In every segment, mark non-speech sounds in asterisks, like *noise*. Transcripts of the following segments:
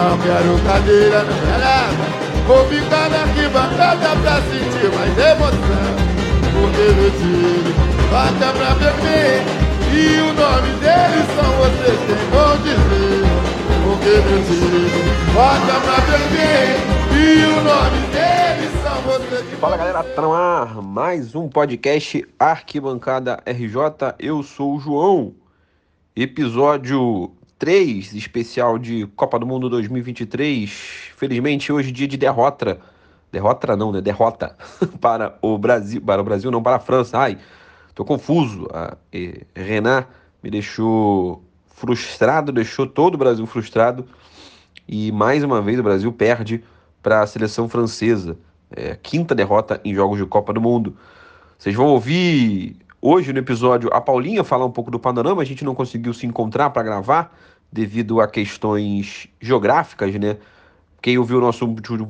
Não quero cadeira, não nada. Vou ficar na arquibancada pra sentir mais emoção. Porque meu time bata pra beber. E o nome deles são vocês quem vão dizer. Porque meu time bata pra beber. E o nome deles são vocês que Fala galera, tá no ar mais um podcast Arquibancada RJ. Eu sou o João. Episódio 3, especial de Copa do Mundo 2023. Felizmente hoje dia de derrota. Derrota não, né? Derrota *laughs* para o Brasil, para o Brasil não, para a França. Ai, tô confuso. A eh, Renan me deixou frustrado, deixou todo o Brasil frustrado. E mais uma vez o Brasil perde para a seleção francesa. É, quinta derrota em jogos de Copa do Mundo. Vocês vão ouvir hoje no episódio a Paulinha falar um pouco do panorama. A gente não conseguiu se encontrar para gravar devido a questões geográficas, né? Quem ouviu o nosso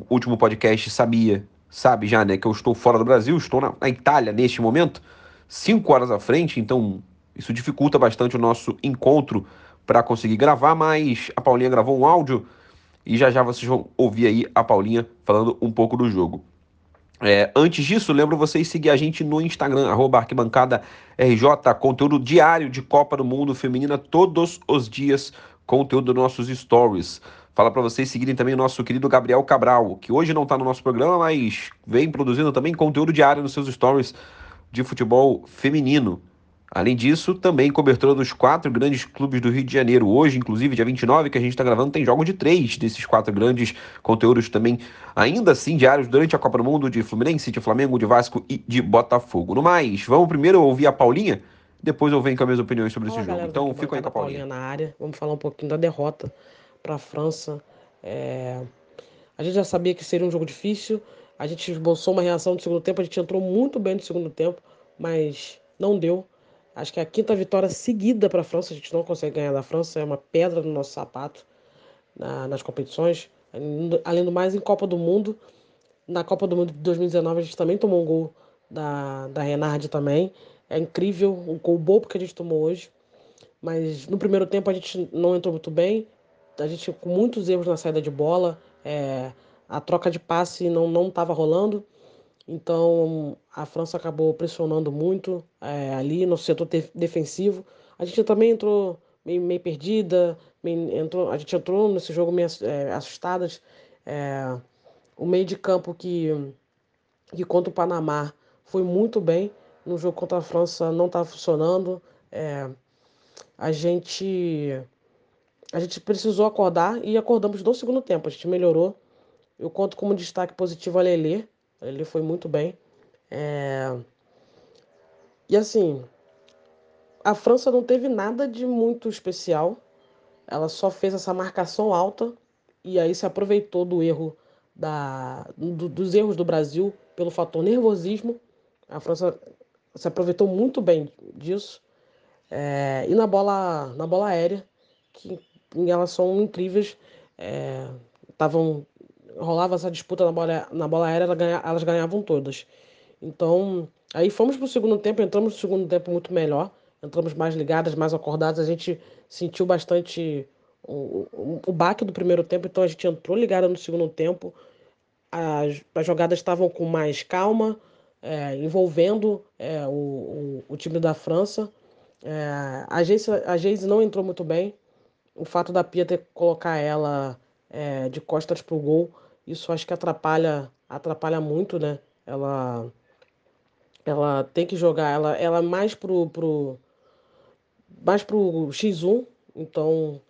último podcast sabia, sabe já, né? Que eu estou fora do Brasil, estou na, na Itália neste momento, cinco horas à frente, então isso dificulta bastante o nosso encontro para conseguir gravar, mas a Paulinha gravou um áudio e já já vocês vão ouvir aí a Paulinha falando um pouco do jogo. É, antes disso, lembro vocês seguir a gente no Instagram, arroba arquibancada RJ, conteúdo diário de Copa do Mundo Feminina todos os dias, conteúdo dos nossos stories. Fala para vocês seguirem também o nosso querido Gabriel Cabral, que hoje não está no nosso programa, mas vem produzindo também conteúdo diário nos seus stories de futebol feminino. Além disso, também cobertura dos quatro grandes clubes do Rio de Janeiro. Hoje, inclusive, dia 29, que a gente está gravando, tem jogo de três desses quatro grandes conteúdos também, ainda assim, diários durante a Copa do Mundo, de Fluminense, de Flamengo, de Vasco e de Botafogo. No mais, vamos primeiro ouvir a Paulinha, depois eu venho com as minhas opiniões sobre Fala, esse jogo. galera, Então, daqui fica aí com a Paulinha Paulinha. na área. Vamos falar um pouquinho da derrota para a França. É, A gente já sabia que seria um jogo difícil. A gente esboçou uma reação no segundo tempo. A gente entrou muito bem no segundo tempo, mas não deu. Acho que é a quinta vitória seguida para a França. A gente não consegue ganhar da França. É uma pedra no nosso sapato na- nas competições. Além do mais, em Copa do Mundo. Na Copa do Mundo de 2019, a gente também tomou um gol da, da Renard também. É incrível o gol bobo que a gente tomou hoje. Mas no primeiro tempo a gente não entrou muito bem. A gente com muitos erros na saída de bola. é, a troca de passe não estava rolando. Então a França acabou pressionando muito é, ali no setor def- defensivo. A gente também entrou meio, meio perdida. meio- entrou, a gente entrou nesse jogo meio é, assustadas. É, o meio de campo que, que contra o Panamá foi muito bem. No jogo contra a França não estava funcionando. A gente a gente precisou acordar e acordamos no segundo tempo. A gente melhorou. Eu conto como destaque positivo a Lelê. Lelê foi muito bem. É, E assim, a França não teve nada de muito especial. Ela só fez essa marcação alta e aí se aproveitou do erro da... do- dos erros do Brasil pelo fator nervosismo. A França se aproveitou muito bem disso. É, e na bola, na bola aérea, que elas são incríveis. É, tavam, rolava essa disputa na bola, na bola aérea, ganha- elas ganhavam todas. Então, aí fomos para o segundo tempo, entramos no segundo tempo muito melhor, entramos mais ligadas, mais acordadas. A gente sentiu bastante o, o, o baque do primeiro tempo, então a gente entrou ligada no segundo tempo. As, as jogadas estavam com mais calma, é, envolvendo é, o, o, o time da França. É, a Geise, a Geise não entrou muito bem. O fato da Pia ter colocar ela é, de costas pro gol, isso acho que atrapalha, atrapalha muito, né? Ela, ela tem que jogar, ela, ela é mais pro, pro, mais pro X1, então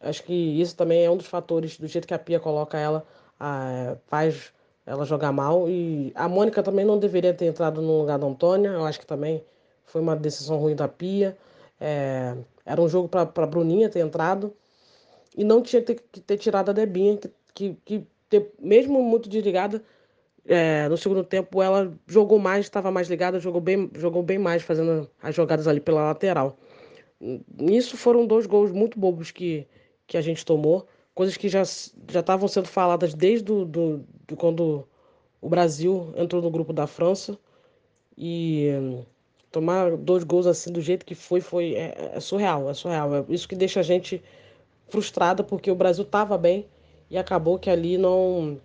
acho que isso também é um dos fatores do jeito que a Pia coloca ela, ah, faz ela jogar mal. E a Mônica também não deveria ter entrado no lugar da Antônia, eu acho que também foi uma decisão ruim da Pia. É, era um jogo para a Bruninha ter entrado e não tinha ter- que ter tirado a Debinha, que, que, que mesmo muito desligada, é, no segundo tempo ela jogou mais, estava mais ligada, jogou bem, jogou bem mais, fazendo as jogadas ali pela lateral. Nisso foram dois gols muito bobos que, que a gente tomou, coisas que já estavam sendo faladas desde do, do, do quando o Brasil entrou no grupo da França e tomar dois gols assim do jeito que foi foi é, é surreal, é surreal. É isso que deixa a gente frustrada porque o Brasil estava bem e acabou que ali não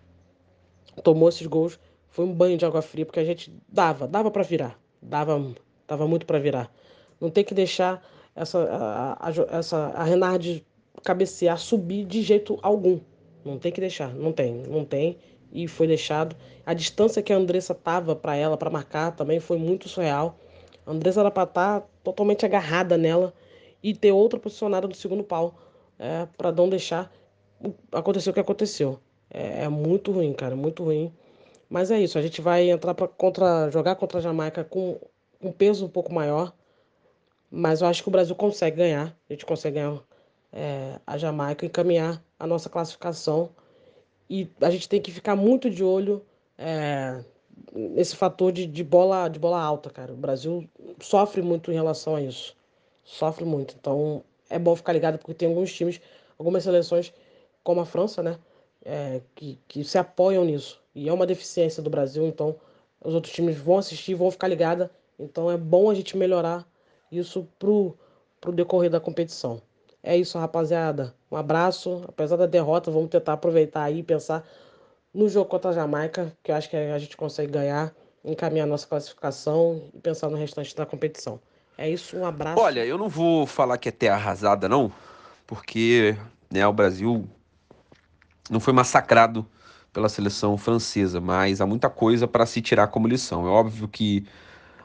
tomou esses gols. Foi um banho de água fria, porque a gente dava, dava para virar, dava, dava muito para virar. Não tem que deixar essa a, a, essa a Renard cabecear, subir de jeito algum. Não tem que deixar, não tem, não tem e foi deixado. A distância que a Andressa tava para ela para marcar também foi muito surreal. A Andressa era para estar tá totalmente agarrada nela e ter outra posicionada no segundo pau é, para não deixar acontecer o que aconteceu. É, é, muito ruim, cara, muito ruim. Mas é isso, a gente vai entrar para contra jogar contra a Jamaica com um peso um pouco maior. Mas eu acho que o Brasil consegue ganhar. A gente consegue ganhar é, a Jamaica e caminhar a nossa classificação. E a gente tem que ficar muito de olho é, nesse fator de, de, bola, de bola alta, cara. O Brasil sofre muito em relação a isso. Sofre muito. Então é bom ficar ligado porque tem alguns times, algumas seleções, como a França, né? É, que, que se apoiam nisso. E é uma deficiência do Brasil, então os outros times vão assistir, vão ficar ligados. Então é bom a gente melhorar isso pro, pro decorrer da competição. É isso, rapaziada. Um abraço. Apesar da derrota, vamos tentar aproveitar aí e pensar no jogo contra a Jamaica, que eu acho que a gente consegue ganhar, encaminhar nossa classificação e pensar no restante da competição. É isso, um abraço. Olha, eu não vou falar que é terra arrasada, não, porque né, o Brasil não foi massacrado pela seleção francesa, mas há muita coisa para se tirar como lição. É óbvio que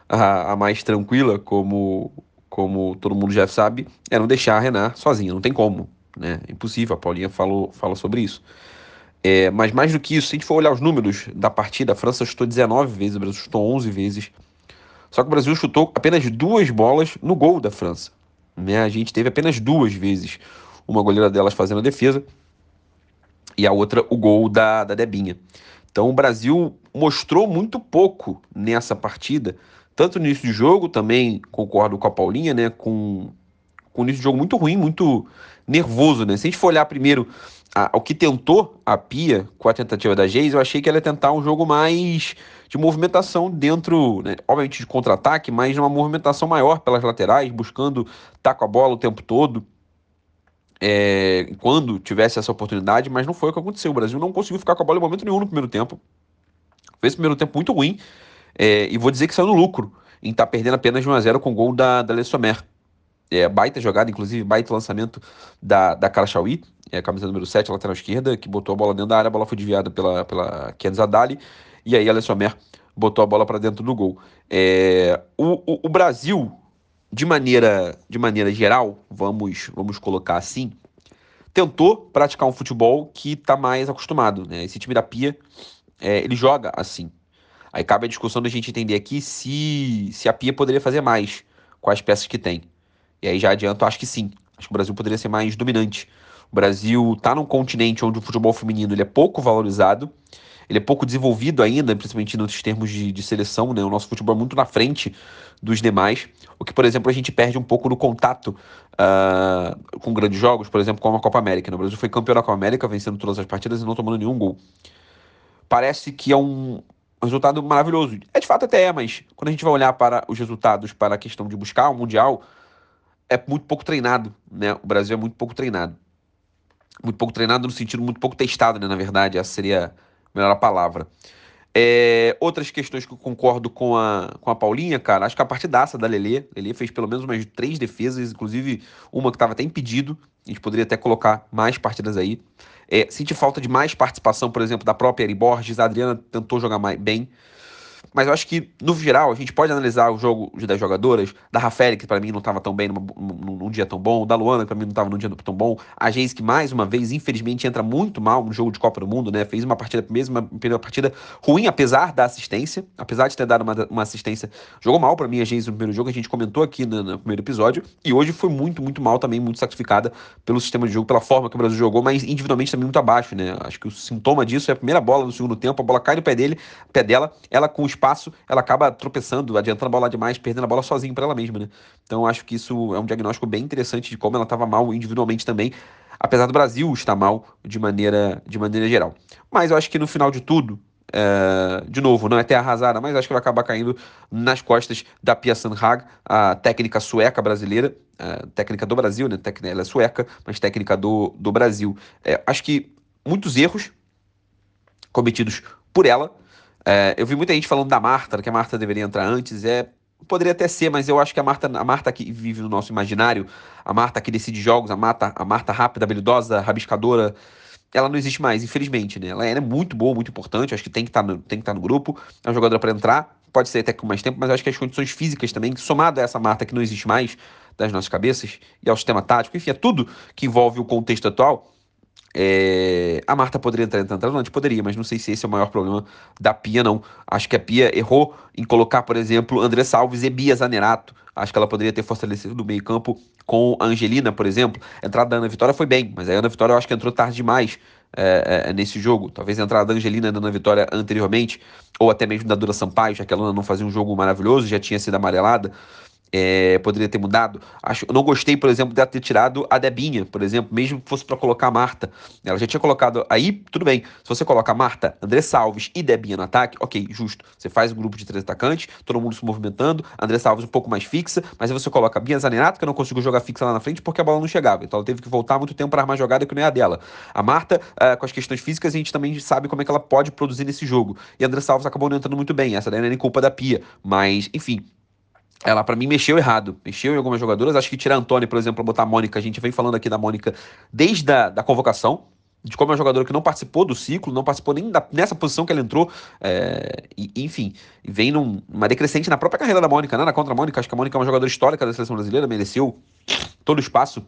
a, a mais tranquila, como como todo mundo já sabe, é não deixar a Renan sozinha, não tem como, né? É impossível, a Paulinha falou, fala sobre isso. É, mas mais do que isso, se a gente for olhar os números da partida, a França chutou 19 vezes, o Brasil chutou 11 vezes. Só que o Brasil chutou apenas duas bolas no gol da França. Né? A gente teve apenas duas vezes, uma goleira delas fazendo a defesa e a outra o gol da, da Debinha. Então o Brasil mostrou muito pouco nessa partida, tanto no início de jogo, também concordo com a Paulinha, né? Com, com o início de jogo muito ruim, muito nervoso, né? Se a gente for olhar primeiro a, o que tentou a Pia com a tentativa da Geis, eu achei que ela ia tentar um jogo mais de movimentação dentro, né, obviamente de contra-ataque, mas uma movimentação maior pelas laterais, buscando estar com a bola o tempo todo. É, quando tivesse essa oportunidade, mas não foi o que aconteceu. O Brasil não conseguiu ficar com a bola em momento nenhum no primeiro tempo. Fez o primeiro tempo muito ruim. É, e vou dizer que saiu no lucro em estar tá perdendo apenas de 1 a 0 com o gol da, da. É, baita jogada, inclusive, baita lançamento da, da Carla Chauí, é, camisa número 7, lateral esquerda, que botou a bola dentro da área, a bola foi desviada pela, pela Ken Zadali, e aí a Le Sommer botou a bola para dentro do gol. É, o, o, o, Brasil, de maneira, de maneira geral, vamos, vamos colocar assim, tentou praticar um futebol que está mais acostumado. Né? Esse time da Pia, é, ele joga assim. Aí cabe a discussão da gente entender aqui se, se a Pia poderia fazer mais com as peças que tem. E aí já adianto, acho que sim. Acho que o Brasil poderia ser mais dominante. O Brasil está num continente onde o futebol feminino ele é pouco valorizado, ele é pouco desenvolvido ainda, principalmente nos termos de, de seleção, né? O nosso futebol é muito na frente dos demais, o que, por exemplo, a gente perde um pouco no contato uh, com grandes jogos, por exemplo, como a Copa América. Né? O Brasil foi campeão da Copa América, vencendo todas as partidas e não tomando nenhum gol. Parece que é um, um resultado maravilhoso. É de fato até é, mas quando a gente vai olhar para os resultados, para a questão de buscar o Mundial, é muito pouco treinado, né? O Brasil é muito pouco treinado. Muito pouco treinado no sentido muito pouco testado, né? Na verdade, essa seria a melhor palavra. É, outras questões que eu concordo com a, com a Paulinha, cara, acho que a partidaça da Lele, Lele fez pelo menos umas três defesas, inclusive uma que estava até impedido, a gente poderia até colocar mais partidas aí. É, senti falta de mais participação, por exemplo, da própria Eri Borges. A Adriana tentou jogar mais bem. Mas eu acho que, no geral, a gente pode analisar o jogo 10 jogadoras, da Rafael, que para mim não estava tão bem numa, num, num, dia tão bom, da Luana, que para mim não estava num dia tão bom, a Geis, que mais uma vez, infelizmente, entra muito mal no jogo de Copa do Mundo, né? Fez uma partida, mesmo uma partida ruim, apesar da assistência, apesar de ter dado uma, uma assistência, jogou mal para mim a Geis no primeiro jogo, a gente comentou aqui no, no, primeiro episódio, e hoje foi muito, muito mal também, muito sacrificada pelo sistema de jogo, pela forma que o Brasil jogou, mas individualmente também muito abaixo, né? Acho que o sintoma disso é a primeira bola no segundo tempo, a bola cai no pé dele, pé dela, ela com o espaço, ela acaba tropeçando, adiantando a bola demais, perdendo a bola sozinho para ela mesma, né? Então acho que isso é um diagnóstico bem interessante de como ela estava mal individualmente também, apesar do Brasil estar mal de maneira, de maneira geral. Mas eu acho que no final de tudo, é, de novo, não é terra arrasada, mas acho que vai acabar caindo nas costas da Pia Sandhag, a técnica sueca brasileira, técnica do Brasil, né? Ela é sueca, mas técnica do, do Brasil. É, acho que muitos erros cometidos por ela. É, eu vi muita gente falando da Marta, que a Marta deveria entrar antes. É, poderia até ser, mas eu acho que a Marta, a Marta que vive no nosso imaginário, a Marta que decide jogos, a Marta, a Marta rápida, habilidosa, rabiscadora, ela não existe mais, infelizmente, né? Ela é muito boa, muito importante, acho que tem que estar tá no, estar tá no grupo, é uma jogadora para entrar, pode ser até com mais tempo, mas acho que as condições físicas também, somado a essa Marta que não existe mais das nossas cabeças, e ao sistema tático, enfim, é tudo que envolve o contexto atual, é... A Marta poderia entrar entrando antes? Poderia, mas não sei se esse é o maior problema da Pia, não. Acho que a Pia errou em colocar, por exemplo, André Salves e Bia Zanerato. Acho que ela poderia ter fortalecido no meio-campo com a Angelina, por exemplo. A entrada da Ana Vitória foi bem, mas a Ana Vitória eu acho que entrou tarde demais é, é, nesse jogo. Talvez a entrada da Angelina na Vitória anteriormente, ou até mesmo da Dura Sampaio, já que ela não fazia um jogo maravilhoso, já tinha sido amarelada é, poderia ter mudado. Acho, eu não gostei, por exemplo, de ter tirado a Debinha, por exemplo, mesmo que fosse para colocar a Marta. Ela já tinha colocado. Aí, tudo bem. Se você coloca a Marta, André Salves e Debinha no ataque, ok, justo. Você faz um grupo de três atacantes, todo mundo se movimentando, André Salves um pouco mais fixa, mas aí você coloca a Bia Zanerato, que não conseguiu jogar fixa lá na frente porque a bola não chegava. Então ela teve que voltar muito tempo para armar jogada que não é a dela. A Marta, uh, com as questões físicas, a gente também sabe como é que ela pode produzir nesse jogo. E André Salves acabou não entrando muito bem. Essa daí não é nem culpa da Pia. Mas, enfim, ela para mim mexeu errado, mexeu em algumas jogadoras. Acho que tirar a Antônia, por exemplo, botar a Mônica, a gente vem falando aqui da Mônica desde a da convocação, de como é uma jogadora que não participou do ciclo, não participou nem da, nessa posição que ela entrou, é, e, enfim, vem num, numa decrescente na própria carreira da Mônica, nada contra a Mônica, acho que a Mônica é uma jogadora histórica da seleção brasileira, mereceu todo o espaço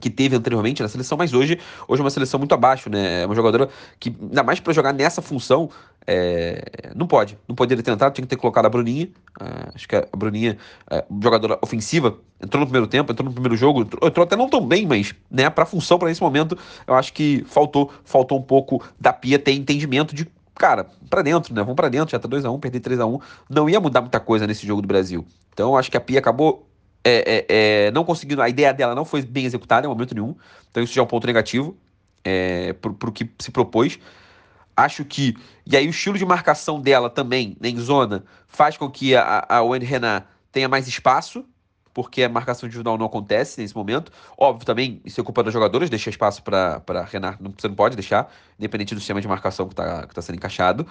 que teve anteriormente na seleção, mas hoje, hoje é uma seleção muito abaixo, né? É uma jogadora que, ainda mais para jogar nessa função, é, não pode. Não poderia ter entrado, tinha que ter colocado a Bruninha. É, acho que a Bruninha, é, jogadora ofensiva, entrou no primeiro tempo, entrou no primeiro jogo, entrou, entrou até não tão bem, mas né, para função, para esse momento, eu acho que faltou, faltou um pouco da Pia ter entendimento de cara, para dentro, né? Vamos para dentro, já tá 2 a 1 um, perder 3 a 1 Não ia mudar muita coisa nesse jogo do Brasil. Então, acho que a Pia acabou é, é, é, não conseguindo, a ideia dela não foi bem executada em momento nenhum, então isso já é um ponto negativo é, pro, pro que se propôs. Acho que, e aí o estilo de marcação dela também, né, em zona, faz com que a, a Wendy Renan tenha mais espaço, porque a marcação individual não acontece nesse momento. Óbvio também, isso é culpa dos jogadores, deixar espaço para Renan, não, você não pode deixar, independente do sistema de marcação que está que tá sendo encaixado.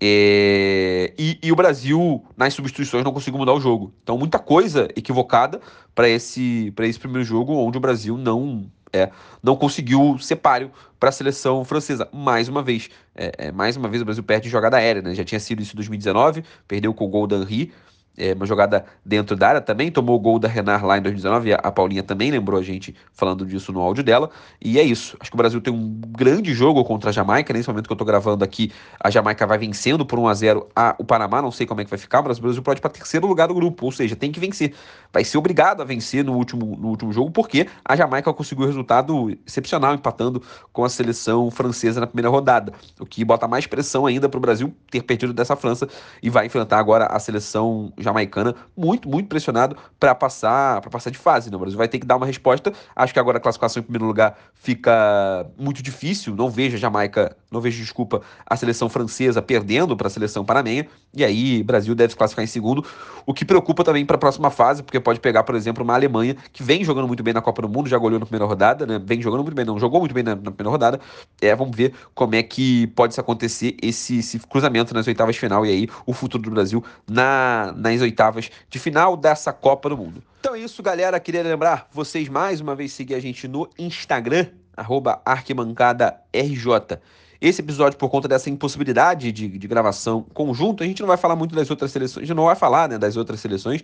É, e, e, o Brasil, nas substituições, não conseguiu mudar o jogo. Então, muita coisa equivocada para esse, esse primeiro jogo, onde o Brasil não é, não conseguiu ser páreo para a seleção francesa. Mais uma vez, é, é, mais uma vez o Brasil perde jogada aérea, né? Já tinha sido isso em 2019, perdeu com o gol da Henry, é, uma jogada dentro da área, também tomou o gol da Renard lá em 2019, a Paulinha também lembrou a gente falando disso no áudio dela, e é isso, acho que o Brasil tem um grande jogo contra a Jamaica, nesse momento que eu tô gravando aqui, a Jamaica vai vencendo por 1 a 0 a, o Panamá, não sei como é que vai ficar, mas o Brasil pode ir para terceiro lugar do grupo, ou seja, tem que vencer, vai ser obrigado a vencer no último, no último jogo, porque a Jamaica conseguiu um resultado excepcional, empatando com a seleção francesa na primeira rodada, o que bota mais pressão ainda para o Brasil ter perdido dessa França, e vai enfrentar agora a seleção jamaicana, muito, muito pressionado para passar para passar de fase. Né? O Brasil vai ter que dar uma resposta. Acho que agora a classificação em primeiro lugar fica muito difícil. Não vejo a Jamaica, não vejo, desculpa, a seleção francesa perdendo para a seleção panamenha. E aí, Brasil deve se classificar em segundo, o que preocupa também para a próxima fase, porque pode pegar, por exemplo, uma Alemanha que vem jogando muito bem na Copa do Mundo, já goleou na primeira rodada, né? Vem jogando muito bem, não jogou muito bem na, na primeira rodada. É, vamos ver como é que pode acontecer esse, esse cruzamento nas oitavas de final e aí o futuro do Brasil na, nas oitavas de final dessa Copa do Mundo. Então é isso, galera. Queria lembrar vocês mais uma vez seguir a gente no Instagram, arroba arquibancadaRJ. Esse episódio, por conta dessa impossibilidade de, de gravação conjunto, a gente não vai falar muito das outras seleções, a gente não vai falar né, das outras seleções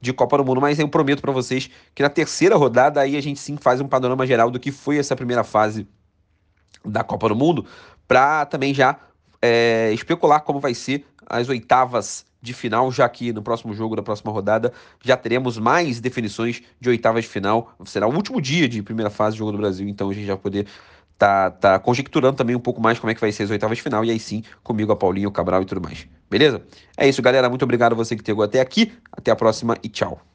de Copa do Mundo, mas eu prometo para vocês que na terceira rodada aí a gente sim faz um panorama geral do que foi essa primeira fase da Copa do Mundo, para também já é, especular como vai ser as oitavas de final, já que no próximo jogo, na próxima rodada, já teremos mais definições de oitavas de final. Será o último dia de primeira fase do Jogo do Brasil, então a gente já vai poder tá, tá conjecturando também um pouco mais como é que vai ser as oitavas de final, e aí sim, comigo, a Paulinho, o Cabral e tudo mais. Beleza? É isso, galera. Muito obrigado a você que chegou até aqui. Até a próxima e tchau.